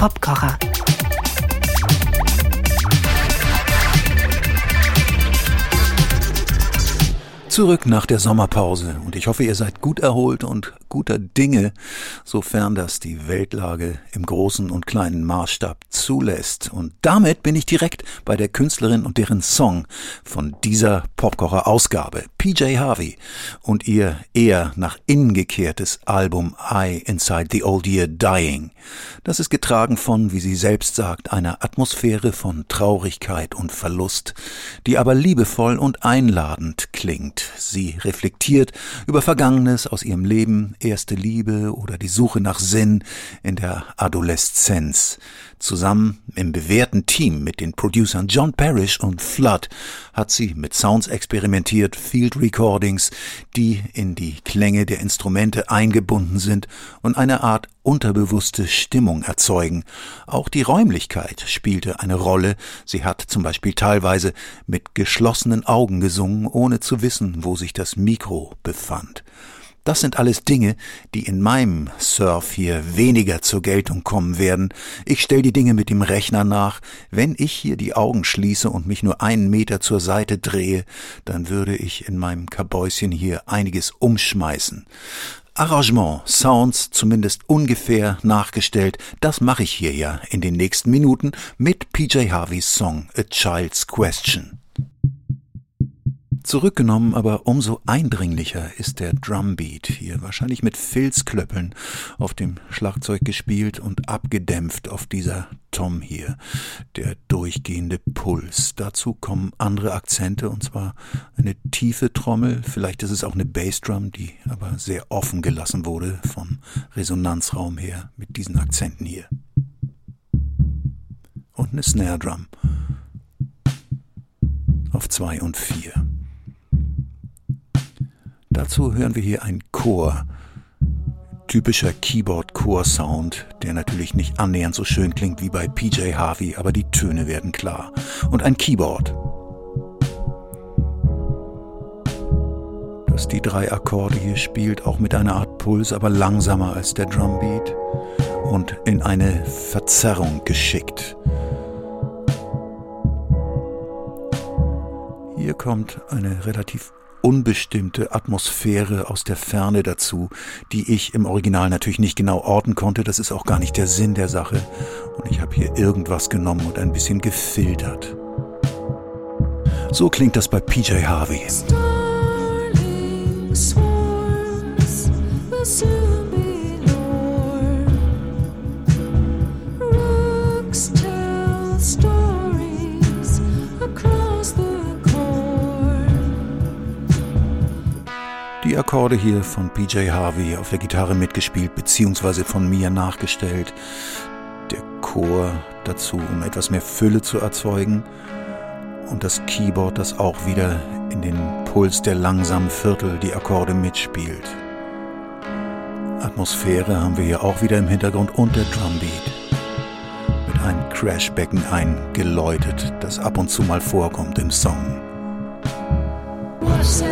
Popkocher. Zurück nach der Sommerpause und ich hoffe, ihr seid gut erholt und guter Dinge, sofern das die Weltlage im großen und kleinen Maßstab zulässt. Und damit bin ich direkt bei der Künstlerin und deren Song von dieser Popkocher Ausgabe, PJ Harvey und ihr eher nach innen gekehrtes Album I Inside the Old Year Dying. Das ist getragen von, wie sie selbst sagt, einer Atmosphäre von Traurigkeit und Verlust, die aber liebevoll und einladend klingt. Sie reflektiert über Vergangenes aus ihrem Leben, erste Liebe oder die Suche nach Sinn in der Adoleszenz. Zusammen im bewährten Team mit den Producern John Parrish und Flood hat sie mit Sounds experimentiert, Field Recordings, die in die Klänge der Instrumente eingebunden sind und eine Art unterbewusste Stimmung erzeugen. Auch die Räumlichkeit spielte eine Rolle. Sie hat zum Beispiel teilweise mit geschlossenen Augen gesungen, ohne zu wissen, wo sich das Mikro befand. Das sind alles Dinge, die in meinem Surf hier weniger zur Geltung kommen werden. Ich stelle die Dinge mit dem Rechner nach. Wenn ich hier die Augen schließe und mich nur einen Meter zur Seite drehe, dann würde ich in meinem Kabäuschen hier einiges umschmeißen. Arrangement, Sounds zumindest ungefähr nachgestellt, das mache ich hier ja in den nächsten Minuten mit PJ Harveys Song A Child's Question. Zurückgenommen, aber umso eindringlicher ist der Drumbeat hier, wahrscheinlich mit Filzklöppeln auf dem Schlagzeug gespielt und abgedämpft auf dieser Tom hier, der durchgehende Puls. Dazu kommen andere Akzente und zwar eine tiefe Trommel, vielleicht ist es auch eine Bassdrum, die aber sehr offen gelassen wurde vom Resonanzraum her mit diesen Akzenten hier. Und eine Snare Drum auf zwei und vier. Dazu hören wir hier einen Chor. Typischer Keyboard-Chor-Sound, der natürlich nicht annähernd so schön klingt wie bei PJ Harvey, aber die Töne werden klar. Und ein Keyboard. Das die drei Akkorde hier spielt, auch mit einer Art Puls, aber langsamer als der Drumbeat und in eine Verzerrung geschickt. Hier kommt eine relativ unbestimmte Atmosphäre aus der Ferne dazu, die ich im Original natürlich nicht genau orten konnte. Das ist auch gar nicht der Sinn der Sache. Und ich habe hier irgendwas genommen und ein bisschen gefiltert. So klingt das bei PJ Harvey. Die Akkorde hier von PJ Harvey auf der Gitarre mitgespielt bzw. von mir nachgestellt. Der Chor dazu, um etwas mehr Fülle zu erzeugen. Und das Keyboard, das auch wieder in den Puls der langsamen Viertel die Akkorde mitspielt. Atmosphäre haben wir hier auch wieder im Hintergrund und der Drumbeat. Mit einem Crashbecken eingeläutet, das ab und zu mal vorkommt im Song. What's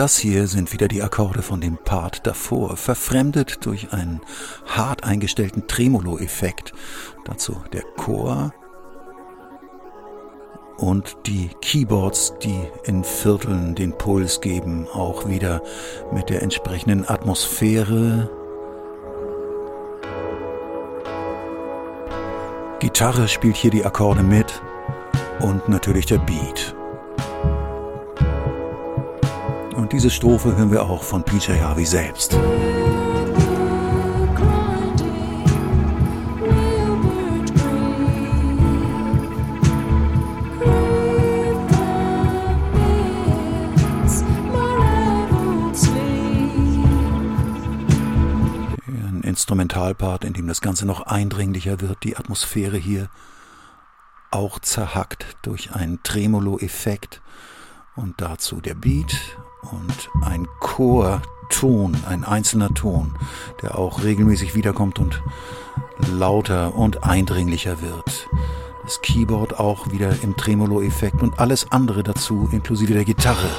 Das hier sind wieder die Akkorde von dem Part davor, verfremdet durch einen hart eingestellten Tremolo-Effekt. Dazu der Chor und die Keyboards, die in Vierteln den Puls geben, auch wieder mit der entsprechenden Atmosphäre. Gitarre spielt hier die Akkorde mit und natürlich der Beat. Und diese Strophe hören wir auch von PJ Harvey selbst. Instrumentalpart, in dem das Ganze noch eindringlicher wird, die Atmosphäre hier auch zerhackt durch einen Tremolo-Effekt und dazu der Beat und ein Chorton, ein einzelner Ton, der auch regelmäßig wiederkommt und lauter und eindringlicher wird. Das Keyboard auch wieder im Tremolo-Effekt und alles andere dazu, inklusive der Gitarre.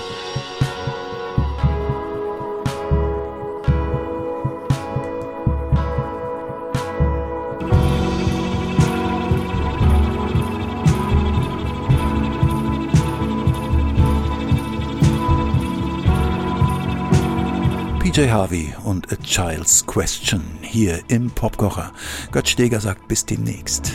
PJ Harvey und A Child's Question hier im Popkocher. Gott Steger sagt bis demnächst.